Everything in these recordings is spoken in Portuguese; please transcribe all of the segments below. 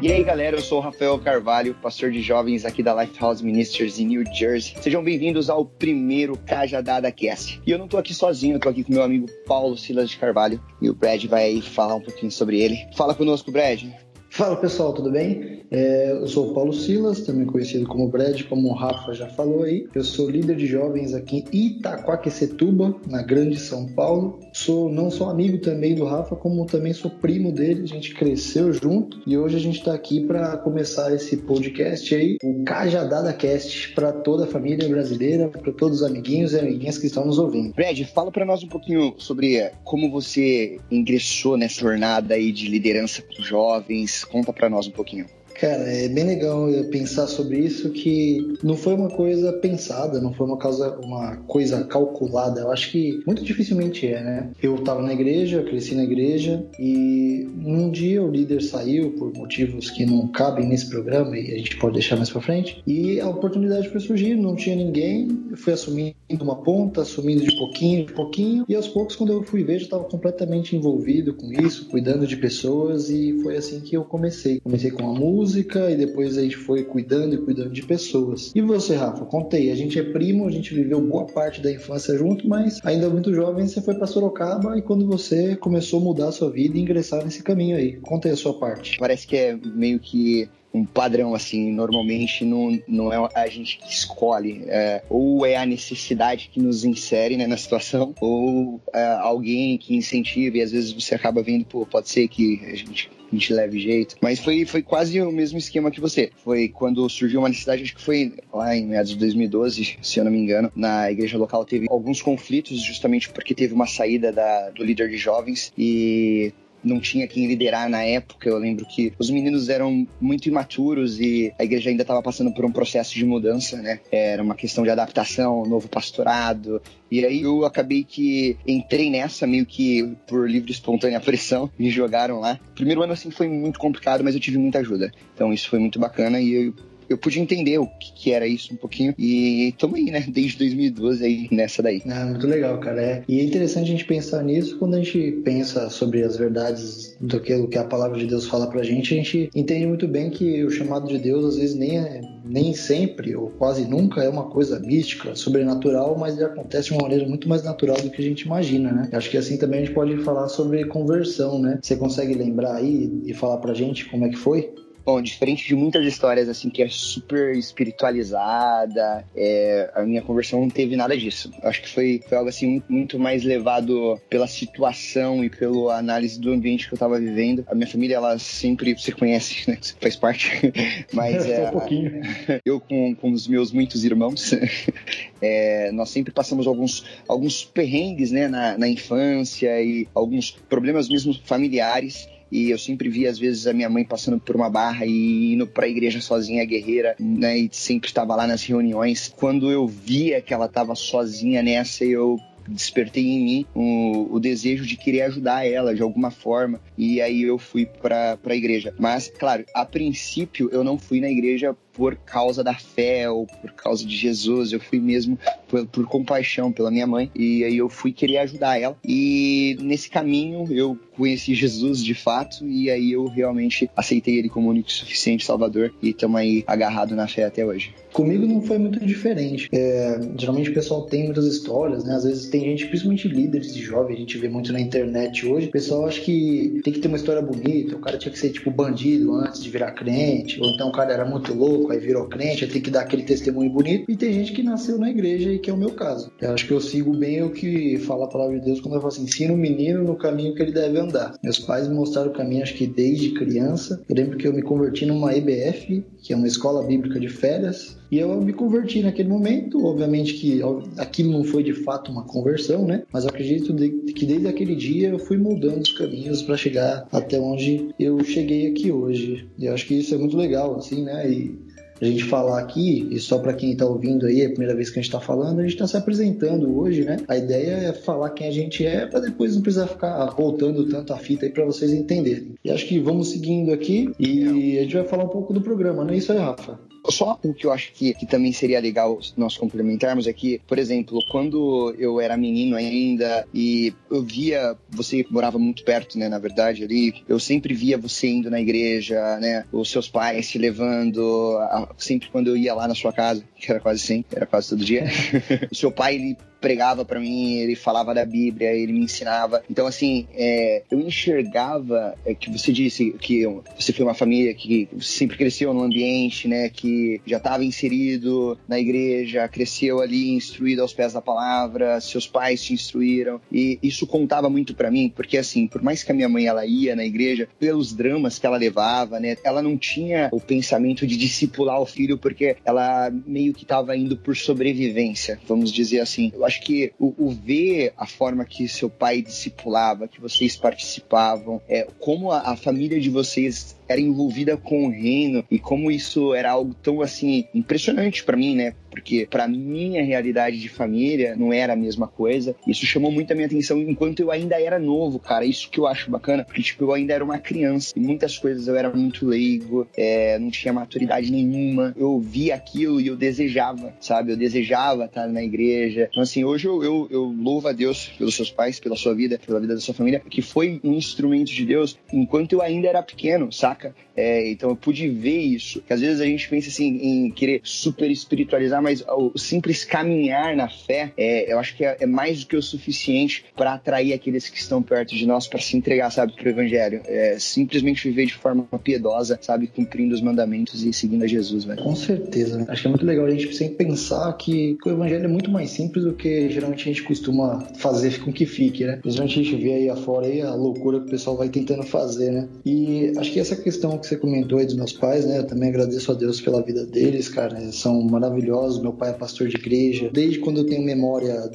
E aí galera, eu sou o Rafael Carvalho, pastor de jovens aqui da Lifehouse Ministers em New Jersey. Sejam bem-vindos ao primeiro Cajadada Cast. E eu não tô aqui sozinho, eu tô aqui com meu amigo Paulo Silas de Carvalho e o Brad vai falar um pouquinho sobre ele. Fala conosco, Brad. Fala pessoal, tudo bem? É, eu sou o Paulo Silas, também conhecido como Brad, como o Rafa já falou aí. Eu sou líder de jovens aqui em Itaquaquecetuba, na Grande São Paulo. Sou não só amigo também do Rafa, como também sou primo dele. A gente cresceu junto e hoje a gente está aqui para começar esse podcast aí, o Cajadada Cast, para toda a família brasileira, para todos os amiguinhos e amiguinhas que estão nos ouvindo. Brad, fala para nós um pouquinho sobre como você ingressou nessa jornada aí de liderança com jovens. Conta para nós um pouquinho. Cara, é bem legal pensar sobre isso que não foi uma coisa pensada, não foi uma causa, uma coisa calculada. Eu acho que muito dificilmente é, né? Eu estava na igreja, cresci na igreja e num dia o líder saiu por motivos que não cabem nesse programa e a gente pode deixar mais para frente. E a oportunidade foi surgir, não tinha ninguém, eu fui assumindo uma ponta, assumindo de pouquinho, de pouquinho e aos poucos quando eu fui ver, já estava completamente envolvido com isso, cuidando de pessoas e foi assim que eu comecei. Comecei com a música música e depois a gente foi cuidando e cuidando de pessoas. E você, Rafa? Contei, a gente é primo, a gente viveu boa parte da infância junto, mas ainda muito jovem você foi para Sorocaba e quando você começou a mudar a sua vida e ingressar nesse caminho aí. Conta aí a sua parte. Parece que é meio que um padrão, assim, normalmente não, não é a gente que escolhe, é, ou é a necessidade que nos insere né, na situação, ou é, alguém que incentiva, e às vezes você acaba vendo, pô, pode ser que a gente a gente leve jeito. Mas foi, foi quase o mesmo esquema que você. Foi quando surgiu uma necessidade, acho que foi lá em meados de 2012, se eu não me engano, na igreja local teve alguns conflitos, justamente porque teve uma saída da, do líder de jovens e não tinha quem liderar na época. Eu lembro que os meninos eram muito imaturos e a igreja ainda estava passando por um processo de mudança, né? Era uma questão de adaptação, novo pastorado. E aí eu acabei que entrei nessa meio que por livre espontânea pressão, me jogaram lá. Primeiro ano assim foi muito complicado, mas eu tive muita ajuda. Então isso foi muito bacana e eu eu pude entender o que, que, era isso um pouquinho. E tamo aí, né? Desde 2012 aí nessa daí. É, muito legal, cara. É. E é interessante a gente pensar nisso quando a gente pensa sobre as verdades do que, que a palavra de Deus fala pra gente. A gente entende muito bem que o chamado de Deus, às vezes, nem, é, nem sempre ou quase nunca é uma coisa mística, sobrenatural, mas ele acontece de uma maneira muito mais natural do que a gente imagina, né? Acho que assim também a gente pode falar sobre conversão, né? Você consegue lembrar aí e falar pra gente como é que foi? Bom, diferente de muitas histórias, assim, que é super espiritualizada, é, a minha conversão não teve nada disso. Acho que foi, foi algo, assim, muito mais levado pela situação e pela análise do ambiente que eu tava vivendo. A minha família, ela sempre, você conhece, né, você faz parte, mas é... um pouquinho. Eu com, com os meus muitos irmãos, é, nós sempre passamos alguns, alguns perrengues, né, na, na infância e alguns problemas mesmo familiares e eu sempre vi, às vezes, a minha mãe passando por uma barra e indo pra igreja sozinha, guerreira, né? E sempre estava lá nas reuniões. Quando eu via que ela estava sozinha nessa, eu despertei em mim o, o, desejo de querer ajudar ela de alguma forma. E aí eu fui para a igreja. Mas, claro, a princípio eu não fui na igreja por causa da fé ou por causa de Jesus, eu fui mesmo por, por, compaixão pela minha mãe e aí eu fui querer ajudar ela. E nesse caminho eu conheci Jesus de fato e aí eu realmente aceitei ele como único e suficiente Salvador e estamos aí agarrado na fé até hoje. Comigo não foi muito diferente. É, geralmente o pessoal tem muitas histórias, né? Às vezes tem gente, principalmente líderes de jovens, a gente vê muito na internet hoje. O pessoal acha que tem que ter uma história bonita, o cara tinha que ser tipo bandido antes de virar crente, ou então o cara era muito louco aí virou crente, aí tem que dar aquele testemunho bonito. E tem gente que nasceu na igreja e que é o meu caso. Eu acho que eu sigo bem o que fala a palavra de Deus quando eu falo assim: ensina o menino no caminho que ele deve andar. Meus pais me mostraram o caminho, acho que desde criança. Eu lembro que eu me converti numa EBF, que é uma escola bíblica de férias E eu me converti naquele momento, obviamente que aquilo não foi de fato uma conversão, né? Mas eu acredito que desde aquele dia eu fui mudando os caminhos para chegar até onde eu cheguei aqui hoje. E eu acho que isso é muito legal, assim, né? E a gente falar aqui, e só para quem está ouvindo aí, é a primeira vez que a gente está falando, a gente está se apresentando hoje, né? A ideia é falar quem a gente é, para depois não precisar ficar voltando tanto a fita aí para vocês entenderem. E acho que vamos seguindo aqui e a gente vai falar um pouco do programa, não é isso aí, Rafa? Só o que eu acho que, que também seria legal nós complementarmos é que, por exemplo, quando eu era menino ainda e eu via, você morava muito perto, né, na verdade, ali, eu sempre via você indo na igreja, né, os seus pais te levando, sempre quando eu ia lá na sua casa, que era quase sempre, era quase todo dia, o seu pai, ele pregava para mim, ele falava da Bíblia, ele me ensinava. Então, assim, é, eu enxergava é, que você disse que você foi uma família que sempre cresceu num ambiente, né, que já estava inserido na igreja, cresceu ali instruído aos pés da palavra, seus pais te instruíram e isso contava muito para mim, porque assim, por mais que a minha mãe ela ia na igreja, pelos dramas que ela levava, né, ela não tinha o pensamento de discipular o filho porque ela meio que estava indo por sobrevivência, vamos dizer assim. Eu acho que o, o, ver a forma que seu pai discipulava, que vocês participavam, é, como a, a família de vocês era envolvida com o reino e como isso era algo tão assim impressionante para mim, né? Porque para minha realidade de família não era a mesma coisa. Isso chamou muito a minha atenção enquanto eu ainda era novo, cara. Isso que eu acho bacana, porque tipo eu ainda era uma criança e muitas coisas eu era muito leigo, é, não tinha maturidade nenhuma. Eu via aquilo e eu desejava, sabe? Eu desejava estar na igreja. Então assim, hoje eu, eu, eu louvo a Deus pelos seus pais, pela sua vida, pela vida da sua família, que foi um instrumento de Deus enquanto eu ainda era pequeno, saca? Saca? É, então eu pude ver isso. Que às vezes a gente pensa assim em querer super espiritualizar, mas o simples caminhar na fé, é, eu acho que é, é, mais do que o suficiente para atrair aqueles que estão perto de nós para se entregar, sabe, pro evangelho. É, simplesmente viver de forma piedosa, sabe, cumprindo os mandamentos e seguindo a Jesus, velho. Com certeza. Acho que é muito legal a gente sempre pensar que, que, o evangelho é muito mais simples do que geralmente a gente costuma fazer com que fique, né? Principalmente a gente vê aí afora aí a loucura que o pessoal vai tentando fazer, né? E acho que essa questão que você comentou aí dos meus pais, né? Eu também agradeço a Deus pela vida deles, cara. Eles são maravilhosos. Meu pai é pastor de igreja. Desde quando eu tenho memória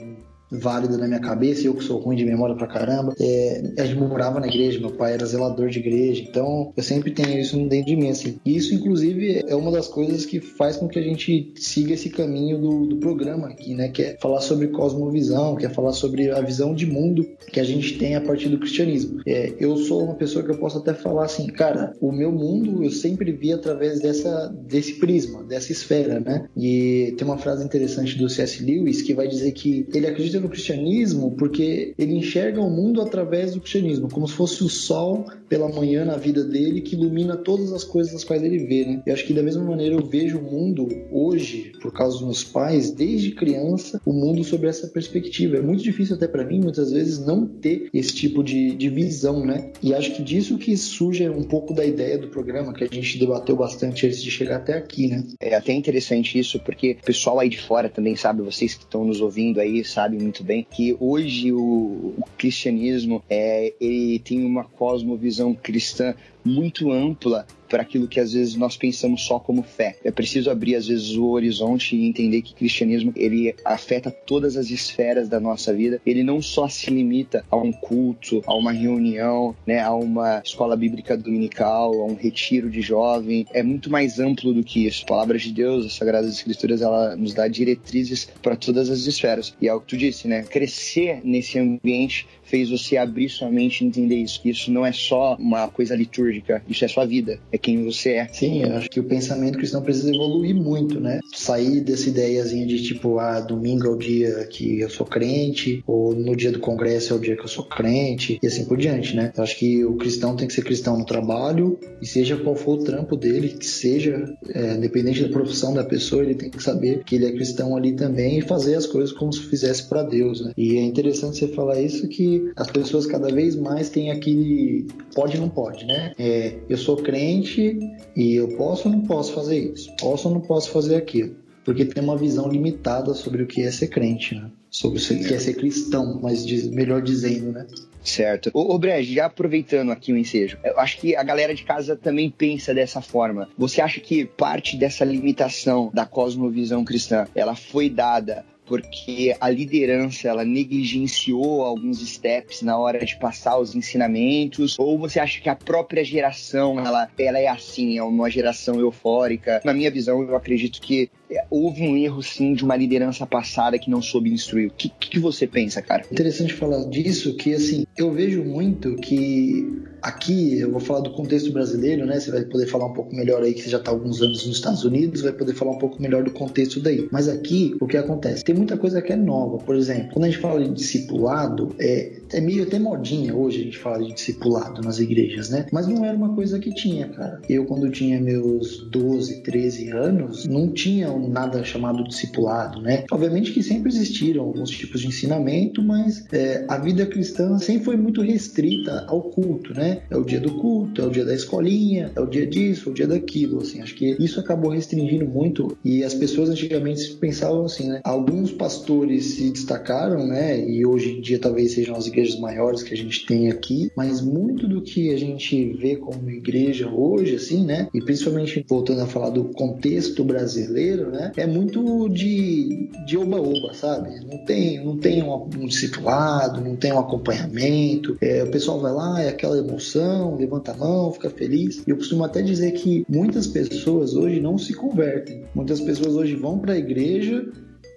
válida na minha cabeça, eu que sou ruim de memória pra caramba. É, gente morava na igreja, meu pai era zelador de igreja, então eu sempre tenho isso dentro de mim, assim. E isso, inclusive, é uma das coisas que faz com que a gente siga esse caminho do, do programa aqui, né? Que é falar sobre cosmovisão, que é falar sobre a visão de mundo que a gente tem a partir do cristianismo. É, eu sou uma pessoa que eu posso até falar assim, cara, o meu mundo eu sempre vi através dessa, desse prisma, dessa esfera, né? E tem uma frase interessante do C.S. Lewis que vai dizer que ele acredita no cristianismo porque ele enxerga o mundo através do cristianismo, como se fosse o sol pela manhã na vida dele que ilumina todas as coisas das quais ele vê, né? Eu acho que da mesma maneira eu vejo o mundo hoje, por causa dos meus pais, desde criança, o mundo sob essa perspectiva. É muito difícil até para mim, muitas vezes, não ter esse tipo de, de visão, né? E acho que disso que surge um pouco da ideia do programa que a gente debateu bastante antes de chegar até aqui, né? É até interessante isso, porque o pessoal aí de fora também sabe, vocês que estão nos ouvindo aí, sabem muito bem que hoje o, o cristianismo é, ele tem uma cosmovisão cristã muito ampla para aquilo que às vezes nós pensamos só como fé. É preciso abrir às vezes o horizonte e entender que o cristianismo ele afeta todas as esferas da nossa vida. Ele não só se limita a um culto, a uma reunião, né, a uma escola bíblica dominical, a um retiro de jovem. É muito mais amplo do que isso. A palavra de Deus, as Sagradas Escrituras, ela nos dá diretrizes para todas as esferas. E é o que tu disse, né? Crescer nesse ambiente fez você abrir sua mente e entender isso. Que isso não é só uma coisa litúrgica, isso é sua vida, é quem você é. Sim, eu acho que o pensamento cristão precisa evoluir muito, né? Sair dessa ideiazinha de tipo, ah, domingo é o dia que eu sou crente, ou no dia do congresso é o dia que eu sou crente, e assim por diante, né? Eu acho que o cristão tem que ser cristão no trabalho, e seja qual for o trampo dele, que seja, é, independente da profissão da pessoa, ele tem que saber que ele é cristão ali também e fazer as coisas como se fizesse para Deus, né? E é interessante você falar isso que as pessoas cada vez mais têm aquele pode não pode, né? É, eu sou crente e eu posso ou não posso fazer isso? Posso ou não posso fazer aquilo? porque tem uma visão limitada sobre o que é ser crente, né? Sobre o que é ser cristão, mas melhor dizendo, né? Certo. Ô, ô já aproveitando aqui o ensejo, eu acho que a galera de casa também pensa dessa forma. Você acha que parte dessa limitação da cosmovisão cristã, ela foi dada porque a liderança ela negligenciou alguns steps na hora de passar os ensinamentos? Ou você acha que a própria geração ela, ela é assim, é uma geração eufórica? Na minha visão, eu acredito que houve um erro sim de uma liderança passada que não soube instruir. O que, que você pensa, cara? Interessante falar disso, que assim, eu vejo muito que aqui, eu vou falar do contexto brasileiro, né? Você vai poder falar um pouco melhor aí, que você já está alguns anos nos Estados Unidos, vai poder falar um pouco melhor do contexto daí. Mas aqui, o que acontece? Tem muita coisa que é nova. Por exemplo, quando a gente fala de discipulado, é, é meio até modinha hoje a gente fala de discipulado nas igrejas, né? Mas não era uma coisa que tinha, cara. Eu, quando tinha meus 12, 13 anos, não tinha nada chamado discipulado, né? Obviamente que sempre existiram alguns tipos de ensinamento, mas é, a vida cristã sempre foi muito restrita ao culto, né? É o dia do culto, é o dia da escolinha, é o dia disso, é o dia daquilo, assim. Acho que isso acabou restringindo muito e as pessoas antigamente pensavam assim, né? Alguns pastores se destacaram, né? E hoje em dia talvez sejam as igrejas maiores que a gente tem aqui, mas muito do que a gente vê como igreja hoje, assim, né? E principalmente voltando a falar do contexto brasileiro, né? É muito de de oba-oba, sabe? Não tem, não tem um, um discipulado, não tem um acompanhamento. É, o pessoal vai lá, é aquela emoção, levanta a mão, fica feliz. E eu costumo até dizer que muitas pessoas hoje não se convertem. Muitas pessoas hoje vão para a igreja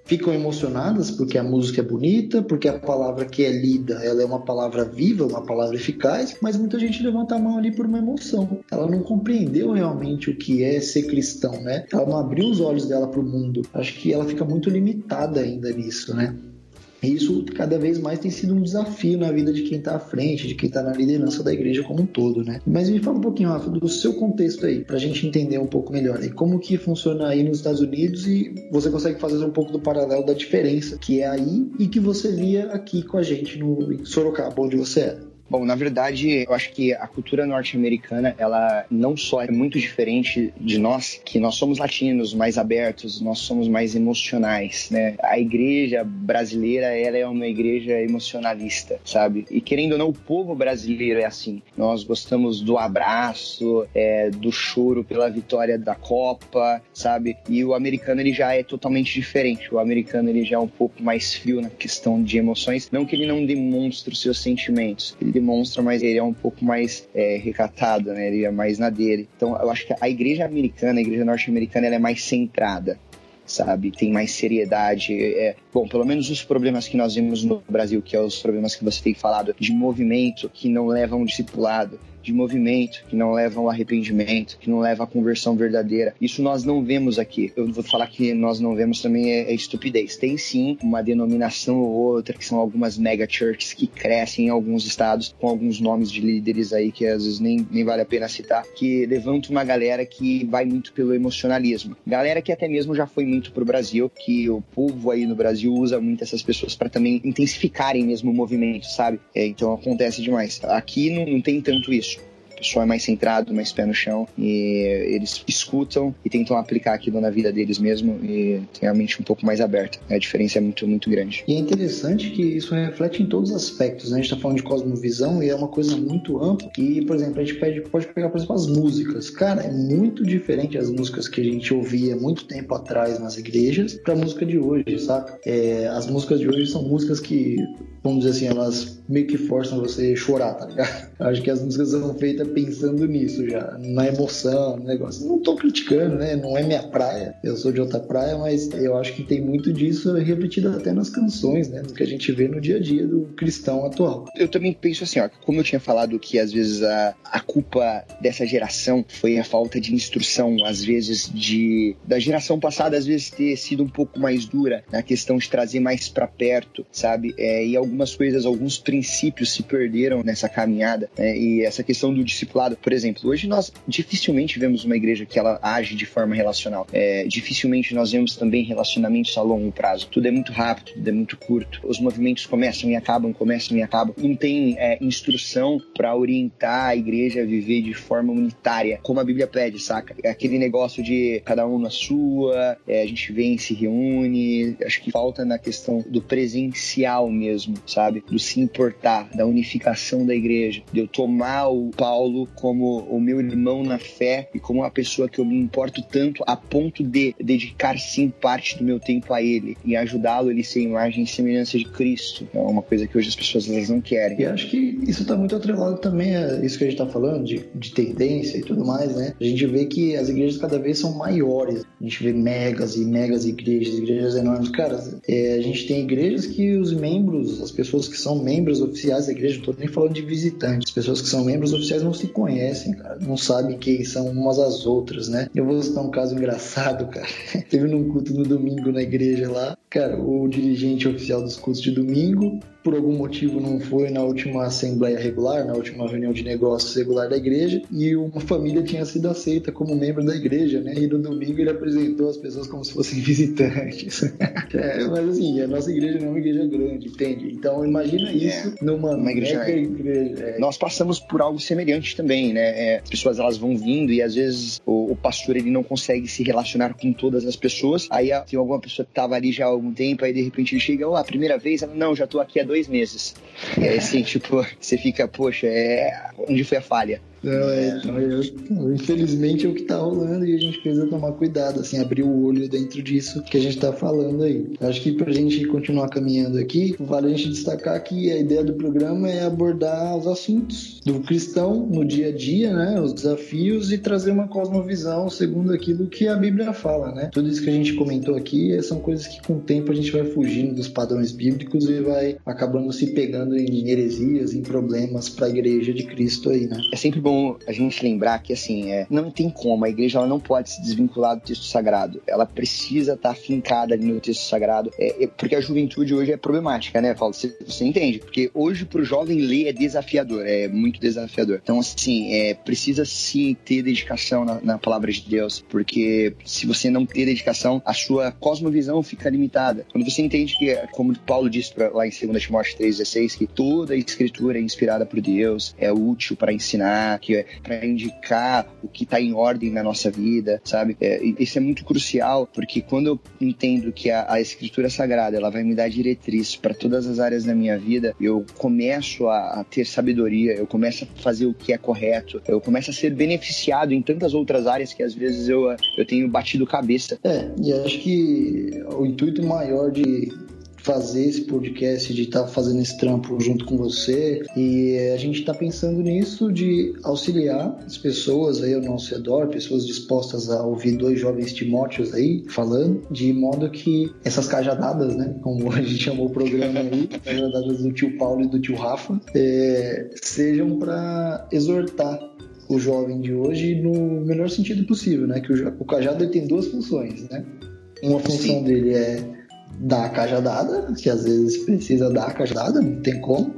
ficam emocionadas porque a música é bonita, porque a palavra que é lida ela é uma palavra viva, uma palavra eficaz, mas muita gente levanta a mão ali por uma emoção. Ela não compreendeu realmente o que é ser cristão, né? Ela não abriu os olhos dela para o mundo. Acho que ela fica muito limitada ainda nisso, né? E isso cada vez mais tem sido um desafio na vida de quem está à frente, de quem está na liderança da igreja como um todo, né? Mas me fala um pouquinho, Rafa, do seu contexto aí, para a gente entender um pouco melhor. E como que funciona aí nos Estados Unidos e você consegue fazer um pouco do paralelo da diferença que é aí e que você via aqui com a gente no Sorocaba, onde você era. Bom, na verdade, eu acho que a cultura norte-americana, ela não só é muito diferente de nós, que nós somos latinos, mais abertos, nós somos mais emocionais, né? A igreja brasileira, ela é uma igreja emocionalista, sabe? E querendo ou não, o povo brasileiro é assim. Nós gostamos do abraço, é, do choro pela vitória da Copa, sabe? E o americano, ele já é totalmente diferente. O americano, ele já é um pouco mais frio na questão de emoções. Não que ele não demonstre os seus sentimentos, demonstra, mas ele é um pouco mais é, recatado, né? Ele é mais na dele. Então, eu acho que a igreja americana, a igreja norte-americana, ela é mais centrada sabe? Tem mais seriedade. É, bom, pelo menos os problemas que nós vemos no Brasil, que é os problemas que você tem falado, de movimento que não levam um discipulado, de movimento, que não leva ao arrependimento, que não leva à conversão verdadeira. Isso nós não vemos aqui. Eu vou falar que nós não vemos também é, é estupidez. Tem sim uma denominação ou outra, que são algumas mega churches que crescem em alguns estados, com alguns nomes de líderes aí que às vezes nem, nem vale a pena citar, que levantam uma galera que vai muito pelo emocionalismo. Galera que até mesmo já foi muito pro Brasil, que o povo aí no Brasil usa muito essas pessoas para também intensificarem mesmo o movimento, sabe? É, então acontece demais. Aqui não, não tem tanto isso pessoal é mais centrado, mais pé no chão e eles escutam e tentam aplicar aquilo na vida deles mesmo e tem a mente um pouco mais aberta. A diferença é muito, muito grande. E é interessante que isso reflete em todos os aspectos. Né? A gente está falando de cosmovisão e é uma coisa muito ampla. E, por exemplo, a gente pode, pode pegar, por exemplo, as músicas. Cara, é muito diferente as músicas que a gente ouvia muito tempo atrás nas igrejas para a música de hoje, saca? É, as músicas de hoje são músicas que, vamos dizer assim, elas meio que forçam você chorar, tá ligado? Acho que as músicas são feitas pensando nisso já, na emoção, no negócio. Não tô criticando, né? Não é minha praia. Eu sou de outra praia, mas eu acho que tem muito disso refletido até nas canções, né? No que a gente vê no dia a dia do cristão atual. Eu também penso assim, ó, como eu tinha falado que às vezes a, a culpa dessa geração foi a falta de instrução, às vezes de da geração passada às vezes ter sido um pouco mais dura na questão de trazer mais para perto, sabe? É, e algumas coisas, alguns princípios se perderam nessa caminhada, né? E essa questão do discipulado, por exemplo, hoje nós dificilmente vemos uma igreja que ela age de forma relacional. É, dificilmente nós vemos também relacionamentos a longo prazo. Tudo é muito rápido, tudo é muito curto. Os movimentos começam e acabam, começam e acabam. Não tem é, instrução para orientar a igreja a viver de forma unitária, como a Bíblia pede, saca? É aquele negócio de cada um na sua, é, a gente vem, se reúne. Acho que falta na questão do presencial mesmo, sabe? Do se importar, da unificação da igreja, de eu tomar o Paulo como o meu irmão na fé e como uma pessoa que eu me importo tanto a ponto de dedicar sim parte do meu tempo a ele e ajudá-lo a ele ser imagem e semelhança de Cristo. É uma coisa que hoje as pessoas elas não querem. E acho que isso está muito atrelado também a isso que a gente está falando, de, de tendência e tudo mais, né? A gente vê que as igrejas cada vez são maiores. A gente vê megas e megas igrejas, igrejas enormes. Cara, é, a gente tem igrejas que os membros, as pessoas que são membros oficiais da igreja, não tô nem falando de visitantes, as pessoas que são membros oficiais não se conhecem, cara, não sabem quem são umas às outras, né? Eu vou citar um caso engraçado, cara. Teve num culto no domingo na igreja lá, cara, o dirigente oficial dos cultos de domingo por algum motivo não foi na última assembleia regular, na última reunião de negócios regular da igreja, e uma família tinha sido aceita como membro da igreja, né? E no domingo ele apresentou as pessoas como se fossem visitantes. é, mas assim, a nossa igreja não é uma igreja grande, entende? Então imagina é. isso é, numa uma igreja. igreja é. Nós passamos por algo semelhante também, né? É, as pessoas elas vão vindo e às vezes o, o, pastor ele não consegue se relacionar com todas as pessoas. Aí tem alguma pessoa que estava ali já há algum tempo, aí de repente ele chega, oh, a primeira vez, ela, não, já estou aqui há dois dois meses. É assim, tipo, você fica, poxa, é... onde foi a falha? Não, é, então, eu, infelizmente é o que tá rolando e a gente precisa tomar cuidado, assim, abrir o olho dentro disso que a gente tá falando aí. Acho que pra gente continuar caminhando aqui, vale a gente destacar que a ideia do programa é abordar os assuntos do cristão no dia a dia, né? Os desafios e trazer uma cosmovisão segundo aquilo que a Bíblia fala, né? Tudo isso que a gente comentou aqui são coisas que com o tempo a gente vai fugindo dos padrões bíblicos e vai acabando se pegando em heresias, em problemas para a igreja de Cristo aí, né? É sempre bom a gente lembrar que, assim, é, não tem como, a igreja ela não pode se desvincular do texto sagrado. Ela precisa estar tá fincada ali no texto sagrado, é, é, porque a juventude hoje é problemática, né, Paulo? Você, você entende? Porque hoje para o jovem ler é desafiador, é muito desafiador. Então, assim, é, precisa sim ter dedicação na, na palavra de Deus, porque se você não ter dedicação, a sua cosmovisão fica limitada. Quando você entende que, como Paulo disse pra, lá em 2 Timóteo 3,16, que toda a escritura é inspirada por Deus, é útil para ensinar, que é para indicar o que está em ordem na nossa vida, sabe? É, isso é muito crucial porque quando eu entendo que a, a escritura sagrada ela vai me dar diretriz para todas as áreas da minha vida, eu começo a, a, ter sabedoria, eu começo a fazer o que é correto, eu começo a ser beneficiado em tantas outras áreas que às vezes eu, eu tenho batido cabeça. É, e acho que o intuito maior de fazer esse podcast, de estar tá fazendo esse trampo junto com você. E a gente está pensando nisso de auxiliar as pessoas aí ao nosso redor, pessoas dispostas a ouvir dois jovens Timóteos aí falando, de modo que essas cajadadas, né, como a gente chamou o programa aí, cajadadas do tio Paulo e do tio Rafa, é, sejam para exortar o jovem de hoje no melhor sentido possível, né? Que o, o cajado tem duas funções, né? Uma função Sim. dele é dar a cajadada, que às vezes precisa dar a cajadada, não tem como,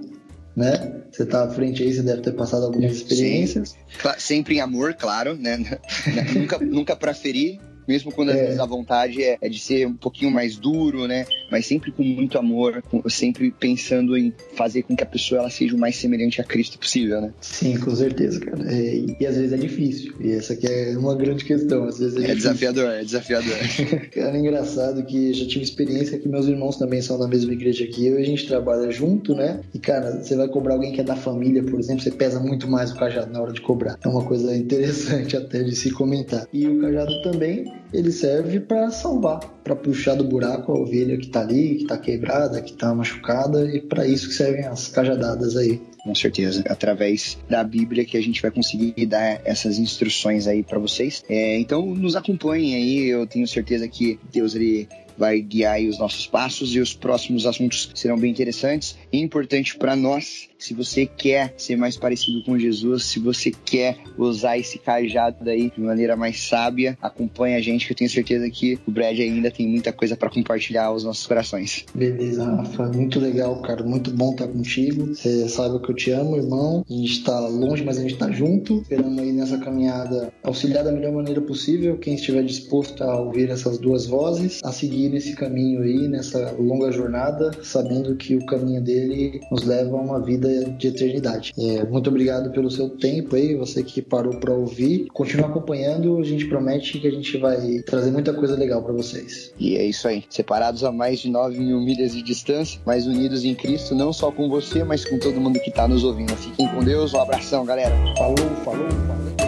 né? Você tá à frente aí, você deve ter passado algumas experiências. Sim. Sempre em amor, claro, né? nunca, nunca para ferir, mesmo quando às é. vezes a vontade é, é, de ser um pouquinho mais duro, né? Mas sempre com muito amor, com, sempre pensando em fazer com que a pessoa ela seja o mais semelhante a Cristo possível, né? Sim, com certeza, cara. É, e, e, às vezes é difícil. E essa aqui é uma grande questão. Às vezes é, é desafiador, é desafiador. cara, é engraçado que já tive experiência que meus irmãos também são da mesma igreja que eu e a gente trabalha junto, né? E, cara, você vai cobrar alguém que é da família, por exemplo, você pesa muito mais o cajado na hora de cobrar. É uma coisa interessante até de se comentar. E o cajado também ele serve para salvar, para puxar do buraco a ovelha que está ali, que está quebrada, que está machucada, e para isso que servem as cajadadas aí. Com certeza, através da Bíblia que a gente vai conseguir dar essas instruções aí para vocês. É, então nos acompanhem aí, eu tenho certeza que Deus ele vai guiar os nossos passos e os próximos assuntos serão bem interessantes e importante para nós. Se você quer ser mais parecido com Jesus, se você quer usar esse cajado daí de maneira mais sábia, acompanhe a gente que eu tenho certeza que o Brad ainda tem muita coisa para compartilhar aos nossos corações. Beleza, Rafa. Muito legal, cara. Muito bom estar contigo. Você sabe que eu te amo, irmão. A gente está longe, mas a gente está junto. Esperamos aí nessa caminhada auxiliar da melhor maneira possível quem estiver disposto a ouvir essas duas vozes, a seguir esse caminho aí, nessa longa jornada, sabendo que o caminho dele nos leva a uma vida de eternidade. É, muito obrigado pelo seu tempo aí, você que parou para ouvir. Continua acompanhando, a gente promete que a gente vai trazer muita coisa legal para vocês. E é isso aí. Separados a mais de 9 mil milhas de distância, mas unidos em Cristo, não só com você, mas com todo mundo que está nos ouvindo. Fiquem com Deus, um abração, galera. Falou, falou, falou.